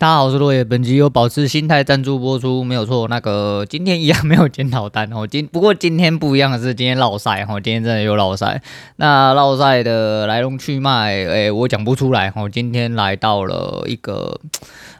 大家好，我是落叶。本集由保持心态赞助播出，没有错。那个今天一样没有检讨单哦。今不过今天不一样的是，今天落赛哦，今天真的有落赛。那落赛的来龙去脉，哎、我讲不出来哦。今天来到了一个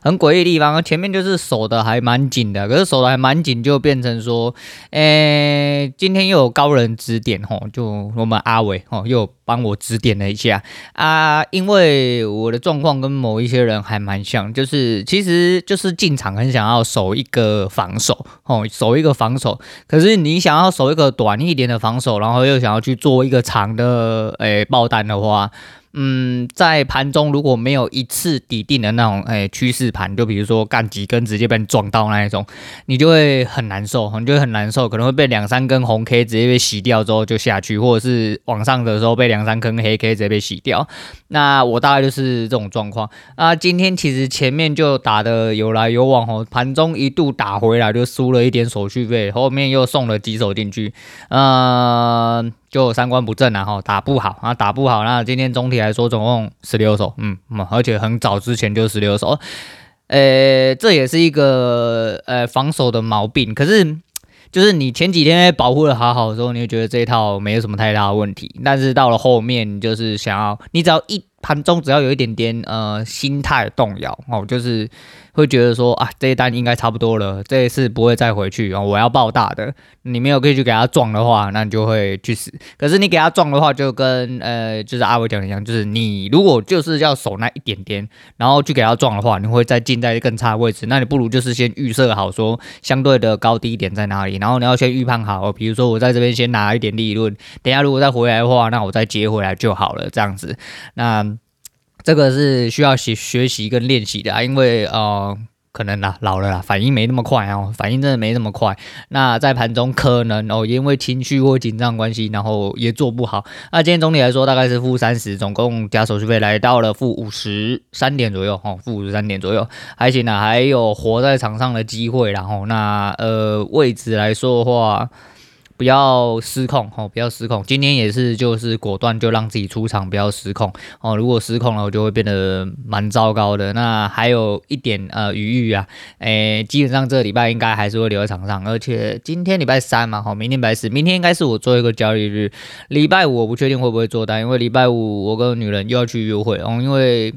很诡异的地方，前面就是守的还蛮紧的，可是守的还蛮紧，就变成说，哎、今天又有高人指点哦，就我们阿伟哦又帮我指点了一下啊，因为我的状况跟某一些人还蛮像，就是。其实就是进场很想要守一个防守哦，守一个防守。可是你想要守一个短一点的防守，然后又想要去做一个长的诶爆单的话。嗯，在盘中如果没有一次底定的那种诶趋势盘，就比如说干几根直接被你撞到那一种，你就会很难受，你就会很难受，可能会被两三根红 K 直接被洗掉之后就下去，或者是往上的时候被两三根黑 K 直接被洗掉。那我大概就是这种状况。啊，今天其实前面就打得有来有往哦，盘中一度打回来就输了一点手续费，后面又送了几手进去，嗯、就三观不正然后打不好啊，打不好。那今天总体来说，总共十六手，嗯，而且很早之前就十六手，呃，这也是一个呃防守的毛病。可是，就是你前几天保护的好好的时候，你会觉得这一套没有什么太大的问题。但是到了后面，就是想要你只要一盘中只要有一点点呃心态动摇哦，就是。会觉得说啊，这一单应该差不多了，这一次不会再回去哦。我要爆大的，你没有可以去给他撞的话，那你就会去死。可是你给他撞的话，就跟呃，就是阿伟讲的一样，就是你如果就是要守那一点点，然后去给他撞的话，你会再进在更差的位置。那你不如就是先预设好说相对的高低点在哪里，然后你要先预判好，比如说我在这边先拿一点利润，等下如果再回来的话，那我再接回来就好了，这样子。那。这个是需要学学习跟练习的啊，因为呃，可能啦老了啦，反应没那么快哦，反应真的没那么快。那在盘中可能哦，因为情绪或紧张关系，然后也做不好。那今天总体来说大概是负三十，总共加手续费来到了负五十三点左右哦，负五十三点左右，还行啦，还有活在场上的机会。然后那呃位置来说的话。不要失控哦，不要失控。今天也是，就是果断就让自己出场，不要失控哦。如果失控了，我就会变得蛮糟糕的。那还有一点呃余裕啊，诶，基本上这个礼拜应该还是会留在场上。而且今天礼拜三嘛，好，明天礼拜四，明天应该是我做一个交易日。礼拜五我不确定会不会做单，因为礼拜五我跟女人又要去约会哦，因为。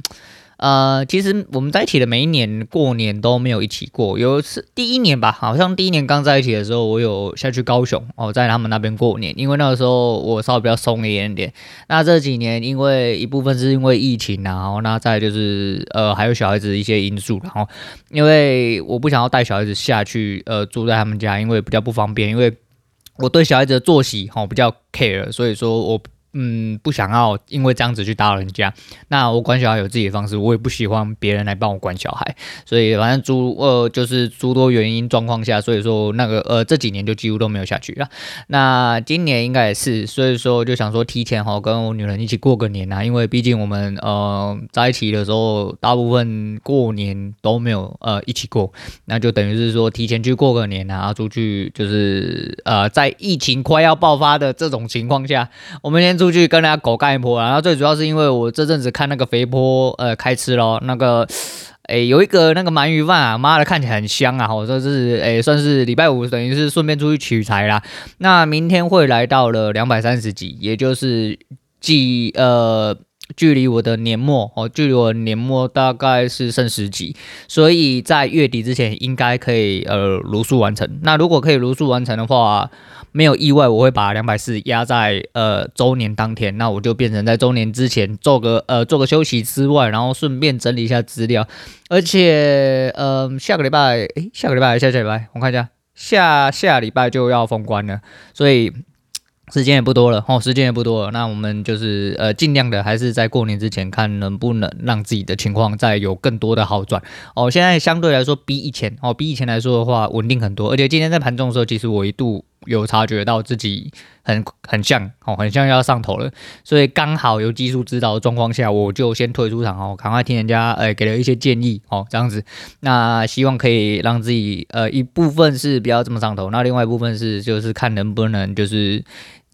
呃，其实我们在一起的每一年过年都没有一起过，有一次第一年吧，好像第一年刚在一起的时候，我有下去高雄哦，在他们那边过年，因为那个时候我稍微比较松一点点。那这几年因为一部分是因为疫情，然后那再就是呃还有小孩子一些因素，然后因为我不想要带小孩子下去呃住在他们家，因为比较不方便，因为我对小孩子的作息哈比较 care，所以说我。嗯，不想要因为这样子去打扰人家。那我管小孩有自己的方式，我也不喜欢别人来帮我管小孩。所以反正诸呃就是诸多原因状况下，所以说那个呃这几年就几乎都没有下去了。那今年应该也是，所以说就想说提前哈跟我女人一起过个年啊，因为毕竟我们呃在一起的时候，大部分过年都没有呃一起过，那就等于是说提前去过个年啊，出去就是呃在疫情快要爆发的这种情况下，我们先。出去跟人家狗干一波，然后最主要是因为我这阵子看那个肥波呃开吃咯，那个诶有一个那个鳗鱼饭啊，妈的看起来很香啊，我说这是诶算是礼拜五等于是顺便出去取材啦。那明天会来到了两百三十集，也就是距呃距离我的年末哦，距离我年末大概是剩十集，所以在月底之前应该可以呃如数完成。那如果可以如数完成的话。没有意外，我会把两百四压在呃周年当天，那我就变成在周年之前做个呃做个休息之外，然后顺便整理一下资料，而且呃下个礼拜诶下个礼拜下下礼拜，我看一下下下礼拜就要封关了，所以时间也不多了哦，时间也不多了，那我们就是呃尽量的还是在过年之前看能不能让自己的情况再有更多的好转哦，现在相对来说比以前哦比以前来说的话稳定很多，而且今天在盘中的时候，其实我一度。有察觉到自己很很像哦，很像要上头了，所以刚好有技术指导的状况下，我就先退出场哦，赶快听人家呃给了一些建议哦，这样子，那希望可以让自己呃一部分是不要这么上头，那另外一部分是就是看能不能就是。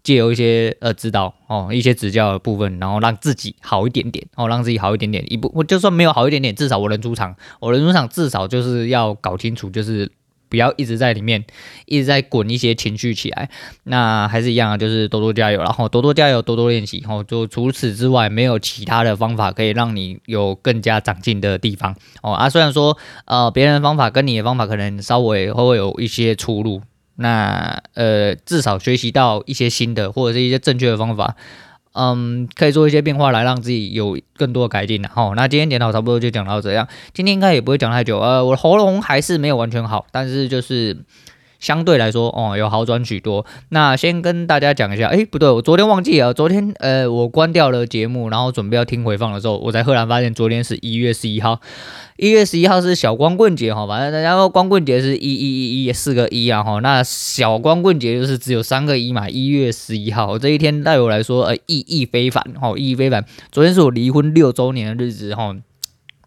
借由一些呃指导哦，一些指教的部分，然后让自己好一点点哦，让自己好一点点。一部，我就算没有好一点点，至少我能出场，我能出场，至少就是要搞清楚，就是。不要一直在里面，一直在滚一些情绪起来。那还是一样啊，就是多多加油，然后多多加油，多多练习。然后就除此之外，没有其他的方法可以让你有更加长进的地方哦啊。虽然说呃，别人的方法跟你的方法可能稍微会有一些出入，那呃，至少学习到一些新的或者是一些正确的方法。嗯，可以做一些变化来让自己有更多的改进的哈。那今天检讨差不多就讲到这样，今天应该也不会讲太久。呃，我的喉咙还是没有完全好，但是就是相对来说哦，有好转许多。那先跟大家讲一下，诶，不对，我昨天忘记了，昨天呃，我关掉了节目，然后准备要听回放的时候，我才赫然发现昨天是一月十一号。一月十一号是小光棍节哈，反正大家说光棍节是一一一一四个一啊哈，那小光棍节就是只有三个一嘛。一月十一号这一天对我来说呃意义非凡哈，意义非凡。昨天是我离婚六周年的日子哈，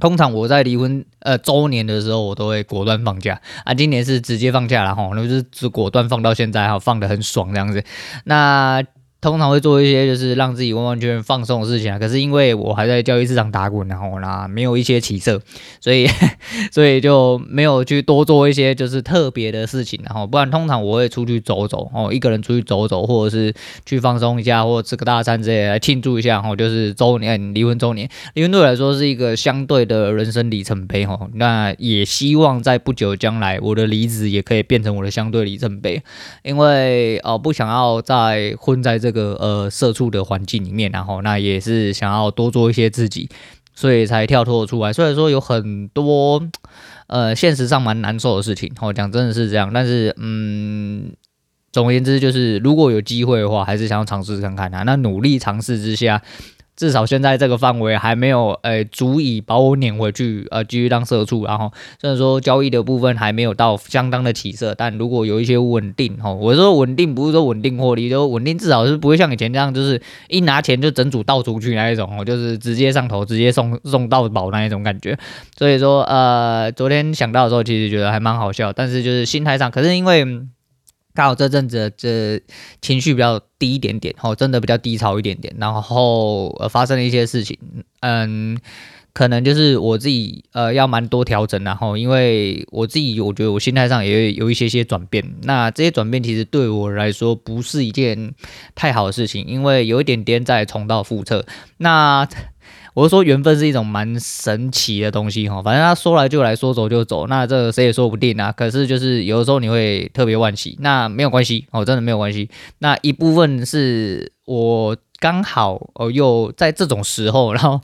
通常我在离婚呃周年的时候我都会果断放假啊，今年是直接放假了哈，那就是只果断放到现在哈，放得很爽这样子。那通常会做一些就是让自己完完全全放松的事情啊，可是因为我还在交易市场打滚，然后呢没有一些起色，所以 所以就没有去多做一些就是特别的事情，然后不然通常我会出去走走哦，一个人出去走走，或者是去放松一下，或者吃个大餐之类来庆祝一下哦，就是周年离婚周年，离婚对我来说是一个相对的人生里程碑哦，那也希望在不久将来我的离职也可以变成我的相对里程碑，因为哦不想要再混在这。这个呃，社畜的环境里面，然后那也是想要多做一些自己，所以才跳脱出来。虽然说有很多呃，现实上蛮难受的事情，我讲真的是这样。但是嗯，总而言之，就是如果有机会的话，还是想要尝试看看啊。那努力尝试之下。至少现在这个范围还没有，呃、足以把我撵回去，呃，继续当社畜。然后虽然说交易的部分还没有到相当的起色，但如果有一些稳定，哈，我说稳定不是说稳定获利，就稳定至少是不会像以前这样，就是一拿钱就整组倒出去那一种，哦，就是直接上头，直接送 送到宝那一种感觉。所以说，呃，昨天想到的时候，其实觉得还蛮好笑，但是就是心态上，可是因为。刚好这阵子这情绪比较低一点点，哦，真的比较低潮一点点，然后呃发生了一些事情，嗯，可能就是我自己呃要蛮多调整，然后因为我自己我觉得我心态上也有一些些转变，那这些转变其实对我来说不是一件太好的事情，因为有一点点在重蹈覆辙，那。我是说，缘分是一种蛮神奇的东西哈，反正他说来就来，说走就走，那这谁也说不定啊。可是就是有的时候你会特别惋惜，那没有关系哦，真的没有关系。那一部分是我刚好哦，又在这种时候，然后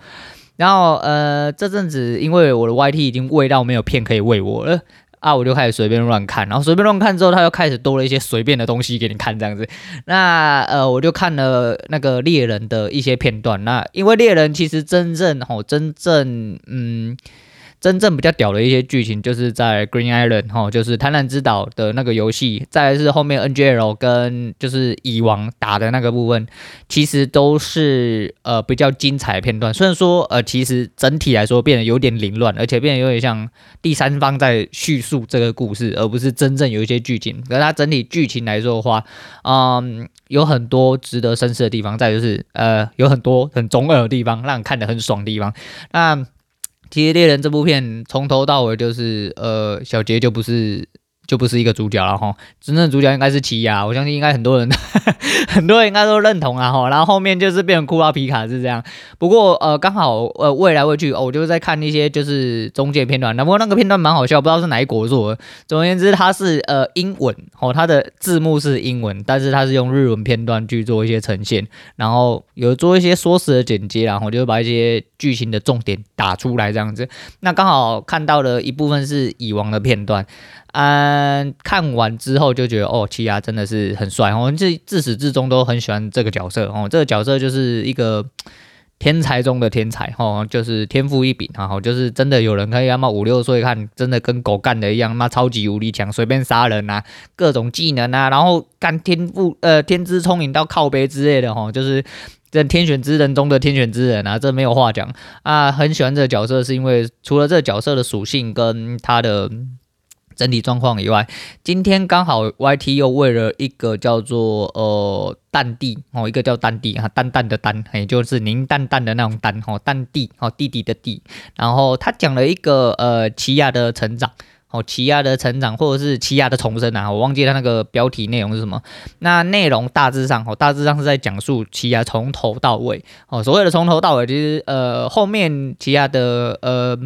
然后呃，这阵子因为我的 YT 已经喂到没有片可以喂我了。啊，我就开始随便乱看，然后随便乱看之后，他又开始多了一些随便的东西给你看，这样子。那呃，我就看了那个猎人的一些片段。那因为猎人其实真正吼，真正嗯。真正比较屌的一些剧情，就是在 Green Island 哈，就是贪婪之岛的那个游戏，再是后面 NGL 跟就是蚁王打的那个部分，其实都是呃比较精彩的片段。虽然说呃，其实整体来说变得有点凌乱，而且变得有点像第三方在叙述这个故事，而不是真正有一些剧情。可是它整体剧情来说的话，嗯，有很多值得深思的地方，再就是呃，有很多很中二的地方，让人看得很爽的地方。那其实猎人这部片从头到尾就是，呃，小杰就不是。就不是一个主角了哈，真正的主角应该是奇犽，我相信应该很多人，很多人应该都认同啊哈。然后后面就是变成库拉皮卡是这样，不过呃刚好呃未来未去，哦，我就是在看一些就是中介片段，那不过那个片段蛮好笑，不知道是哪一国做的。总而言之，它是呃英文哦，它的字幕是英文，但是它是用日文片段去做一些呈现，然后有做一些缩时的剪接，然后就把一些剧情的重点打出来这样子。那刚好看到了一部分是蚁王的片段。嗯，看完之后就觉得哦，奇犽真的是很帅。我自自始至终都很喜欢这个角色哦，这个角色就是一个天才中的天才哦，就是天赋异禀然后，就是真的有人可以他妈五六岁看，真的跟狗干的一样，妈超级无敌强，随便杀人啊，各种技能啊，然后干天赋呃天资聪颖到靠背之类的哈，就是这天选之人中的天选之人啊，这没有话讲啊，很喜欢这个角色是因为除了这个角色的属性跟他的。整体状况以外，今天刚好 YT 又为了一个叫做呃淡弟哦，一个叫淡弟啊，淡淡的淡，也就是宁淡淡的那种淡哦，淡弟哦，弟弟的弟，然后他讲了一个呃奇亚的成长。哦，奇犽的成长，或者是奇犽的重生啊，我忘记他那个标题内容是什么。那内容大致上，哦，大致上是在讲述奇犽从头到尾。哦，所谓的从头到尾，其实呃后面奇犽的呃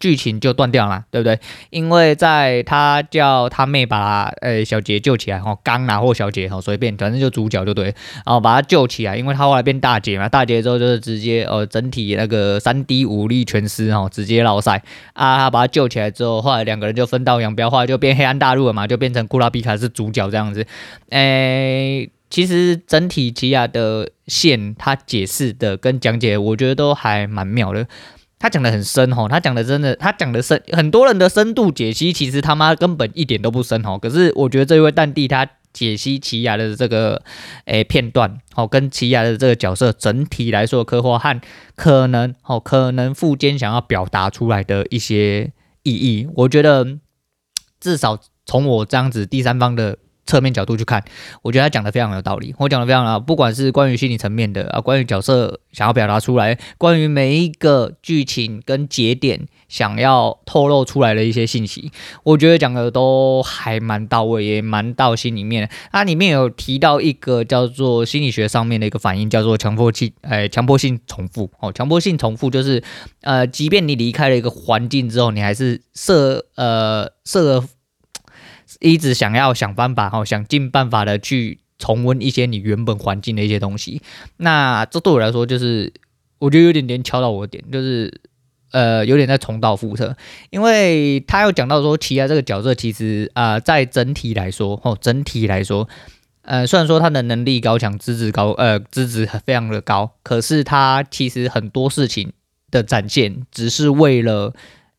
剧情就断掉了，对不对？因为在他叫他妹把呃小杰救起来，哦，刚拿或小杰，哦，随便，反正就主角就对，然后把他救起来，因为他后来变大姐嘛，大姐之后就是直接呃整体那个三 D 武力全失，哦，直接落赛啊，他把他救起来之后，后来两个人。就分道扬镳，后来就变黑暗大陆了嘛，就变成库拉皮卡是主角这样子。诶、其实整体奇犽的线，他解释的跟讲解，我觉得都还蛮妙的。他讲的很深吼，他讲的真的，他讲的深，很多人的深度解析，其实他妈根本一点都不深吼。可是我觉得这位淡弟他解析奇犽的这个诶、片段，哦，跟奇犽的这个角色整体来说刻画和可能哦，可能富坚想要表达出来的一些。意义，我觉得 至少从我这样子第三方的侧面角度去看，我觉得他讲的非常有道理。我讲的非常好，不管是关于心理层面的啊，关于角色想要表达出来，关于每一个剧情跟节点想要透露出来的一些信息，我觉得讲的都还蛮到位，也蛮到心里面。它里面有提到一个叫做心理学上面的一个反应，叫做强迫性，哎，强迫性重复哦，强迫性重复就是呃，即便你离开了一个环境之后，你还是设呃设。一直想要想办法，哈，想尽办法的去重温一些你原本环境的一些东西。那这对我来说，就是我觉得有点点敲到我的点，就是呃，有点在重蹈覆辙。因为他有讲到说，奇犽这个角色其实啊、呃，在整体来说，哦，整体来说，呃，虽然说他的能力高强，资质高，呃，资质非常的高，可是他其实很多事情的展现，只是为了。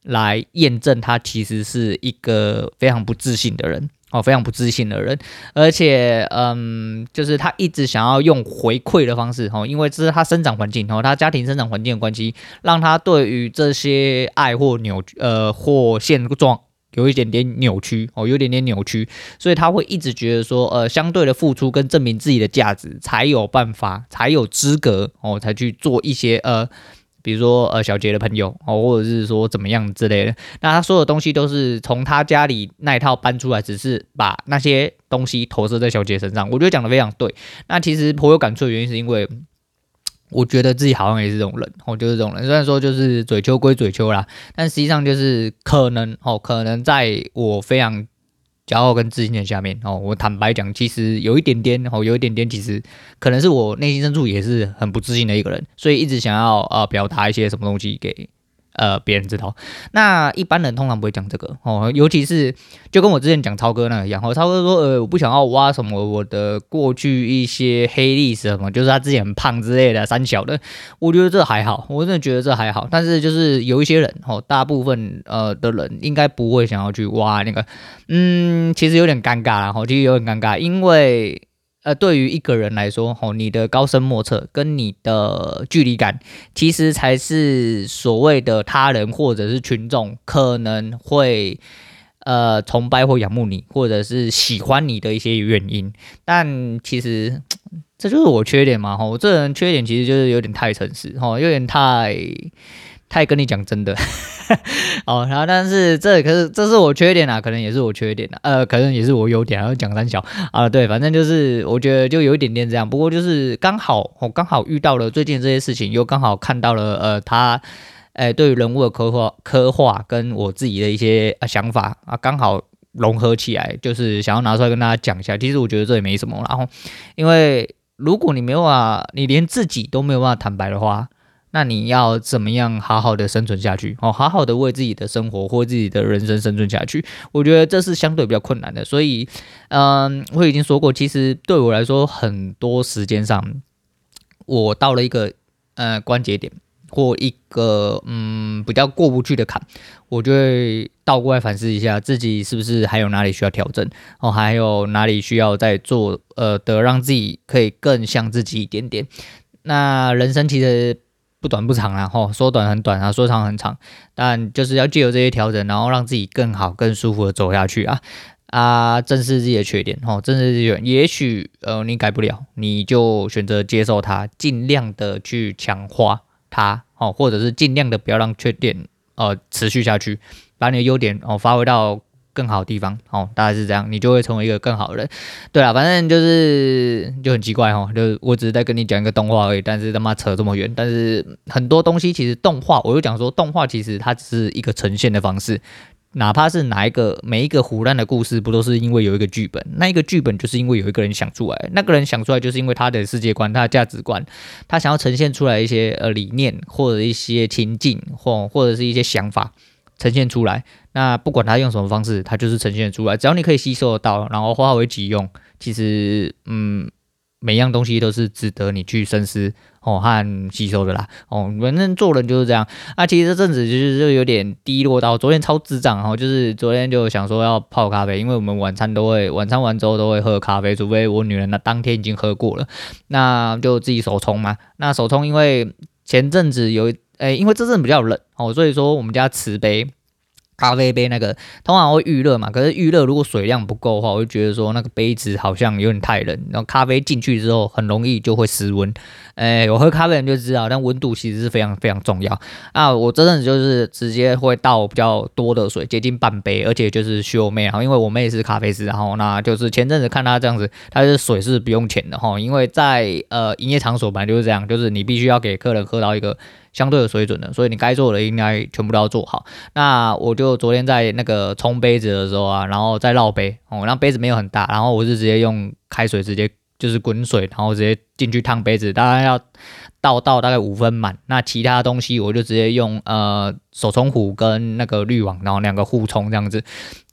来验证他其实是一个非常不自信的人哦，非常不自信的人，而且嗯，就是他一直想要用回馈的方式哦，因为这是他生长环境哦，他家庭生长环境的关系，让他对于这些爱或扭呃或现状有一点点扭曲哦，有一点点扭曲，所以他会一直觉得说呃，相对的付出跟证明自己的价值才有办法，才有资格哦，才去做一些呃。比如说，呃，小杰的朋友哦，或者是说怎么样之类的，那他所有东西都是从他家里那一套搬出来，只是把那些东西投射在小杰身上。我觉得讲的非常对。那其实颇有感触的原因，是因为我觉得自己好像也是这种人，哦，就是这种人。虽然说就是嘴秋归嘴秋啦，但实际上就是可能哦，可能在我非常。骄傲跟自信的下面哦，我坦白讲，其实有一点点哦，有一点点，其实可能是我内心深处也是很不自信的一个人，所以一直想要呃表达一些什么东西给。呃，别人知道，那一般人通常不会讲这个哦，尤其是就跟我之前讲超哥那个一样，哦，超哥说，呃，我不想要挖什么我的过去一些黑历史什么，就是他之前很胖之类的，三小的，我觉得这还好，我真的觉得这还好，但是就是有一些人哦，大部分呃的人应该不会想要去挖那个，嗯，其实有点尴尬啦，哦，其实有点尴尬，因为。呃，对于一个人来说，吼，你的高深莫测跟你的距离感，其实才是所谓的他人或者是群众可能会呃崇拜或仰慕你，或者是喜欢你的一些原因。但其实这就是我缺点嘛，吼，我这人缺点其实就是有点太诚实，吼，有点太。太跟你讲真的，哦，然后但是这可是这是我缺点啊，可能也是我缺点啊，呃，可能也是我优点，然后讲三小啊，对，反正就是我觉得就有一点点这样，不过就是刚好我刚好遇到了最近这些事情，又刚好看到了呃他，哎、对于人物的刻画刻画跟我自己的一些想法啊，刚好融合起来，就是想要拿出来跟大家讲一下。其实我觉得这也没什么，然后因为如果你没有啊，你连自己都没有办法坦白的话。那你要怎么样好好的生存下去？哦，好好的为自己的生活或自己的人生生存下去，我觉得这是相对比较困难的。所以，嗯，我已经说过，其实对我来说，很多时间上，我到了一个呃关节点或一个嗯比较过不去的坎，我就会倒过来反思一下自己是不是还有哪里需要调整哦，还有哪里需要再做呃的，让自己可以更像自己一点点。那人生其实。不短不长啊，吼，说短很短啊，说长很长，但就是要借由这些调整，然后让自己更好、更舒服的走下去啊啊，正视自己的缺点，吼，正视自己，也许呃你改不了，你就选择接受它，尽量的去强化它，哦，或者是尽量的不要让缺点呃持续下去，把你的优点哦发挥到。更好的地方哦，大概是这样，你就会成为一个更好的人。对啊，反正就是就很奇怪哦，就是我只是在跟你讲一个动画而已，但是他妈扯这么远。但是很多东西其实动画，我就讲说动画其实它只是一个呈现的方式，哪怕是哪一个每一个胡烂的故事，不都是因为有一个剧本？那一个剧本就是因为有一个人想出来，那个人想出来就是因为他的世界观、他的价值观，他想要呈现出来一些呃理念或者一些情境或或者是一些想法。呈现出来，那不管他用什么方式，他就是呈现出来。只要你可以吸收得到，然后化为己用，其实，嗯，每样东西都是值得你去深思哦和吸收的啦。哦，反正做人就是这样。啊，其实这阵子就是就有点低落到，昨天超智障哦，就是昨天就想说要泡咖啡，因为我们晚餐都会，晚餐完之后都会喝咖啡，除非我女人那当天已经喝过了，那就自己手冲嘛。那手冲因为前阵子有。诶，因为这阵比较冷哦，所以说我们家瓷杯咖啡杯那个通常会预热嘛。可是预热如果水量不够的话，我就觉得说那个杯子好像有点太冷，然后咖啡进去之后很容易就会失温。诶，我喝咖啡人就知道，但温度其实是非常非常重要。啊，我这阵子就是直接会倒比较多的水，接近半杯，而且就是学我妹，然后因为我妹是咖啡师，然后那就是前阵子看她这样子，她是水是不用钱的哈，因为在呃营业场所本来就是这样，就是你必须要给客人喝到一个。相对有水准的，所以你该做的应该全部都要做好。那我就昨天在那个冲杯子的时候啊，然后再绕杯哦，那杯子没有很大，然后我是直接用开水直接就是滚水，然后直接进去烫杯子，当然要倒到大概五分满。那其他东西我就直接用呃手冲壶跟那个滤网，然后两个互冲这样子。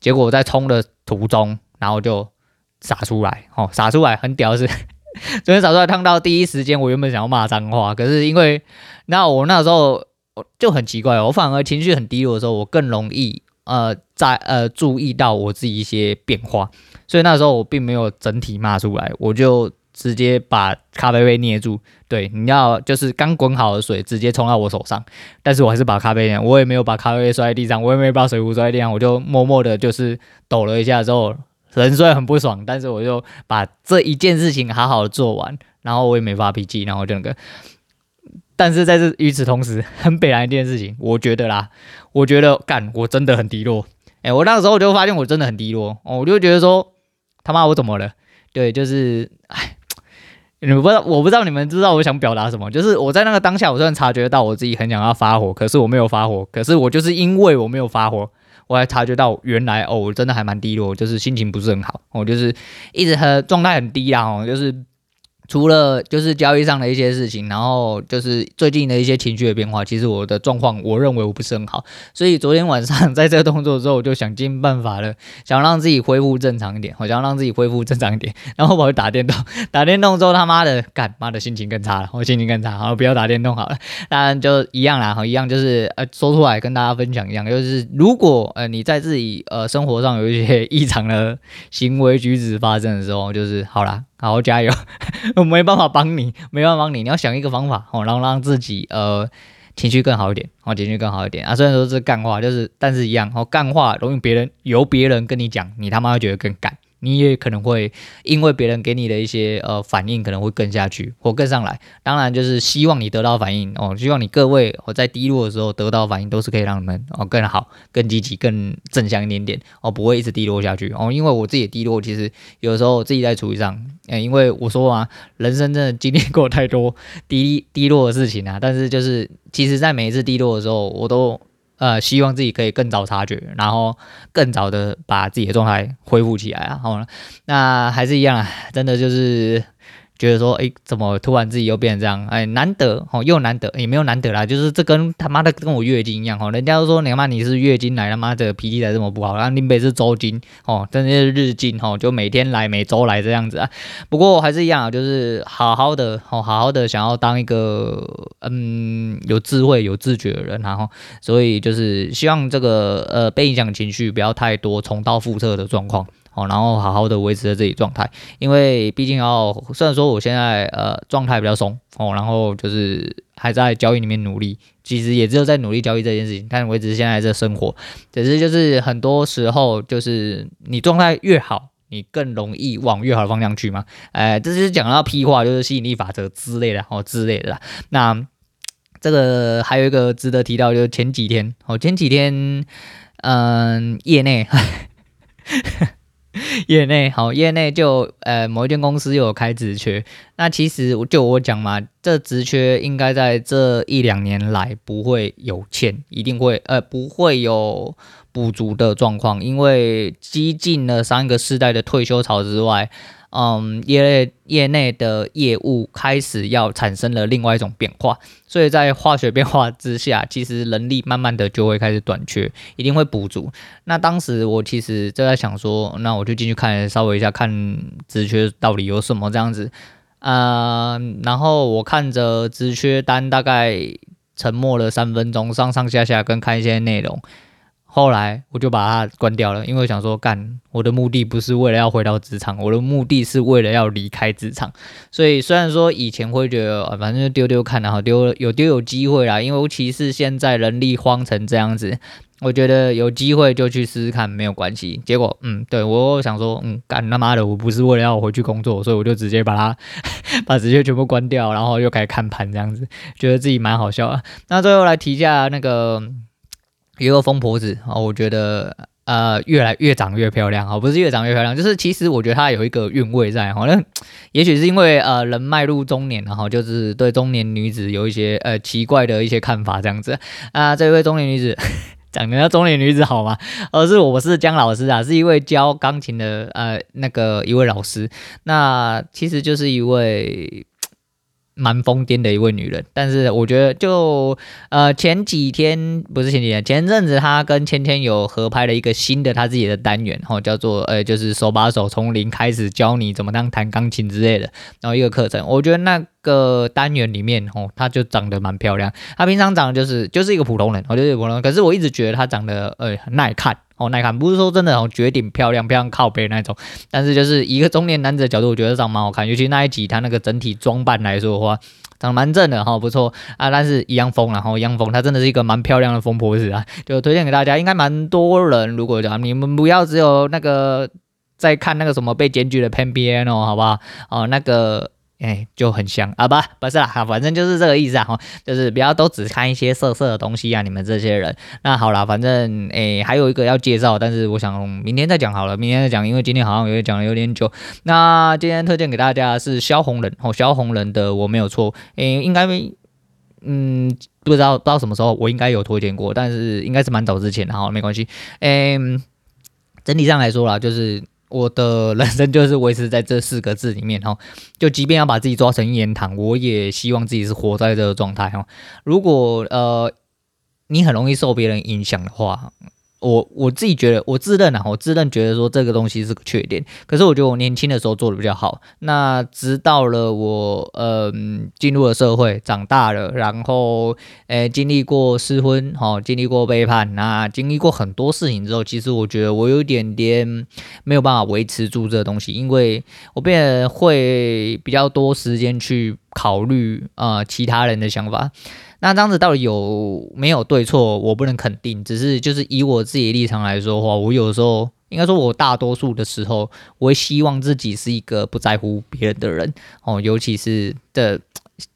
结果在冲的途中，然后就洒出来哦，洒出来很屌是。昨天洒出来烫到第一时间，我原本想要骂脏话，可是因为那我那时候就很奇怪，我反而情绪很低落的时候，我更容易呃在呃注意到我自己一些变化，所以那时候我并没有整体骂出来，我就直接把咖啡杯捏住。对，你要就是刚滚好的水直接冲到我手上，但是我还是把咖啡，我也没有把咖啡杯摔在地上，我也没有把水壶摔在地上，我就默默的就是抖了一下之后。人虽然很不爽，但是我就把这一件事情好好的做完，然后我也没发脾气，然后就那个。但是在这与此同时，很北烂一件事情，我觉得啦，我觉得干，我真的很低落。哎、我那个时候我就发现我真的很低落，我就觉得说他妈我怎么了？对，就是哎，你们不知道，我不知道你们知道我想表达什么？就是我在那个当下，我虽然察觉到我自己很想要发火，可是我没有发火，可是我就是因为我没有发火。我还察觉到，原来哦，我真的还蛮低落，就是心情不是很好，我就是一直很状态很低啊，哦，就是。除了就是交易上的一些事情，然后就是最近的一些情绪的变化，其实我的状况我认为我不是很好，所以昨天晚上在这个动作之后，我就想尽办法了，想让自己恢复正常一点，我 想让自己恢复正常一点，然后我就打电动，打电动之后他妈的干妈的心情更差了，我心情更差，好不要打电动好了，当然就一样啦，好一样就是呃说出来跟大家分享一样，就是如果呃你在自己呃生活上有一些异常的行为举止发生的时候，就是好啦。好好加油，我没办法帮你，没办法帮你，你要想一个方法哦，然后让自己呃情绪更好一点，哦，情绪更好一点啊。虽然说是干话，就是但是一样哦，干话容易别人由别人跟你讲，你他妈会觉得更干。你也可能会因为别人给你的一些呃反应，可能会更下去或更上来。当然，就是希望你得到反应哦，希望你各位我在低落的时候得到反应，都是可以让你们哦更好、更积极、更正向一点点哦，不会一直低落下去哦。因为我自己的低落，其实有时候我自己在处理上，嗯，因为我说嘛，人生真的经历过太多 低低落的事情啊。但是就是，其实在每一次低落的时候，我都。呃，希望自己可以更早察觉，然后更早的把自己的状态恢复起来啊。好了，那还是一样啊，真的就是。觉得说，哎，怎么突然自己又变成这样？哎，难得哦，又难得，也没有难得啦，就是这跟他妈的跟我月经一样哦。人家都说你他妈你是月经来，他妈的脾气才这么不好。然后林北是周经哦，真的是日经哦，就每天来，每周来这样子啊。不过还是一样，就是好好的哦，好好的想要当一个嗯有智慧、有自觉的人，然后所以就是希望这个呃被影响情绪不要太多，重蹈覆辙的状况。哦，然后好好的维持着自己状态，因为毕竟要虽然说我现在呃状态比较松哦，然后就是还在交易里面努力，其实也只有在努力交易这件事情，但维持现在这生活，只是就是很多时候就是你状态越好，你更容易往越好的方向去嘛，哎，这是讲到屁话，就是吸引力法则之类的哦之类的啦，那。这个还有一个值得提到，就是前几天，哦，前几天，嗯，业内，业内，好，业内就呃某一间公司有开职缺，那其实就我讲嘛，这职缺应该在这一两年来不会有欠，一定会呃不会有补足的状况，因为激进了三个世代的退休潮之外。嗯，业内业内的业务开始要产生了另外一种变化，所以在化学变化之下，其实人力慢慢的就会开始短缺，一定会补足。那当时我其实就在想说，那我就进去看稍微一下，看职缺到底有什么这样子。嗯、然后我看着职缺单，大概沉默了三分钟，上上下下跟看一些内容。后来我就把它关掉了，因为我想说，干，我的目的不是为了要回到职场，我的目的是为了要离开职场。所以虽然说以前会觉得，反正就丢丢看，然后丢有丢有机会啦。因为尤其是现在人力荒成这样子，我觉得有机会就去试试看，没有关系。结果，嗯，对我想说，嗯，干他妈的，我不是为了要回去工作，所以我就直接把它 把直接全部关掉，然后又开始看盘这样子，觉得自己蛮好笑啊。那最后来提一下那个。一个疯婆子啊，我觉得呃越来越长越漂亮啊，不是越长越漂亮，就是其实我觉得她有一个韵味在，好像也许是因为呃人迈入中年，然后就是对中年女子有一些呃奇怪的一些看法这样子啊。这位中年女子长得像中年女子好吗？而是我是姜老师啊，是一位教钢琴的呃那个一位老师，那其实就是一位。蛮疯癫的一位女人，但是我觉得就呃前几天不是前几天，前阵子她跟芊芊有合拍了一个新的她自己的单元，吼叫做呃就是手把手从零开始教你怎么当弹钢琴之类的，然后一个课程，我觉得那个单元里面哦她就长得蛮漂亮，她平常长得就是就是一个普通人，我就是普通人，可是我一直觉得她长得呃很耐看。哦，耐看不是说真的哦，绝顶漂亮，漂亮靠背那种，但是就是一个中年男子的角度，我觉得长蛮好看，尤其那一集他那个整体装扮来说的话，长得蛮正的哈，不错啊，但是一样疯，然后一样疯，他真的是一个蛮漂亮的疯婆子啊，就推荐给大家，应该蛮多人，如果讲你们不要只有那个在看那个什么被检举的 Pan Piano 好不好？哦，那个。哎，就很香啊！不，不是啦，反正就是这个意思啊，哈就是不要都只看一些色色的东西啊，你们这些人。那好啦，反正哎，还有一个要介绍，但是我想明天再讲好了，明天再讲，因为今天好像有点讲的有点久。那今天推荐给大家是萧红人哦，萧红人的我没有错，哎，应该没嗯不知道不知道什么时候我应该有推荐过，但是应该是蛮早之前的哈，没关系。哎，整体上来说啦，就是。我的人生就是维持在这四个字里面哈，就即便要把自己抓成一言堂，我也希望自己是活在这个状态哈。如果呃你很容易受别人影响的话。我我自己觉得，我自认啊，我自认觉得说这个东西是个缺点。可是我觉得我年轻的时候做的比较好。那直到了我嗯进入了社会，长大了，然后诶、经历过失婚，哈，经历过背叛，那经历过很多事情之后，其实我觉得我有点点没有办法维持住这个东西，因为我变得会比较多时间去考虑啊、其他人的想法。那这样子到底有没有对错？我不能肯定，只是就是以我自己的立场来说的话，我有时候应该说，我大多数的时候，我会希望自己是一个不在乎别人的人哦，尤其是这，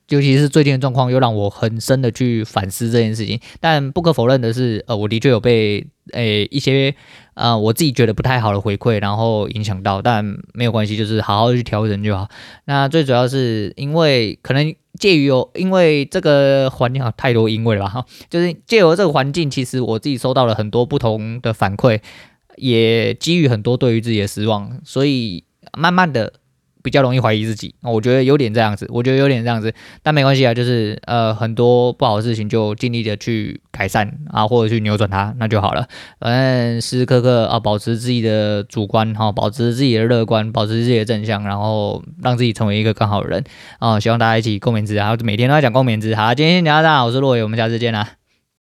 尤其是最近的状况，又让我很深的去反思这件事情。但不可否认的是，呃，我的确有被诶、一些呃我自己觉得不太好的回馈，然后影响到，但没有关系，就是好好去调整就好。那最主要是因为可能。介于有，因为这个环境好太多因为了哈，就是借由这个环境，其实我自己收到了很多不同的反馈，也基于很多对于自己的失望，所以慢慢的。比较容易怀疑自己，我觉得有点这样子，我觉得有点这样子，但没关系啊，就是呃很多不好的事情就尽力的去改善啊，或者去扭转它，那就好了。反正时时刻刻啊，保持自己的主观哈，保持自己的乐观，保持自己的正向，然后让自己成为一个更好的人啊。希望大家一起共勉之啊，每天都在讲共勉之。好，今天先聊到这，我是洛伟，我们下次见啦。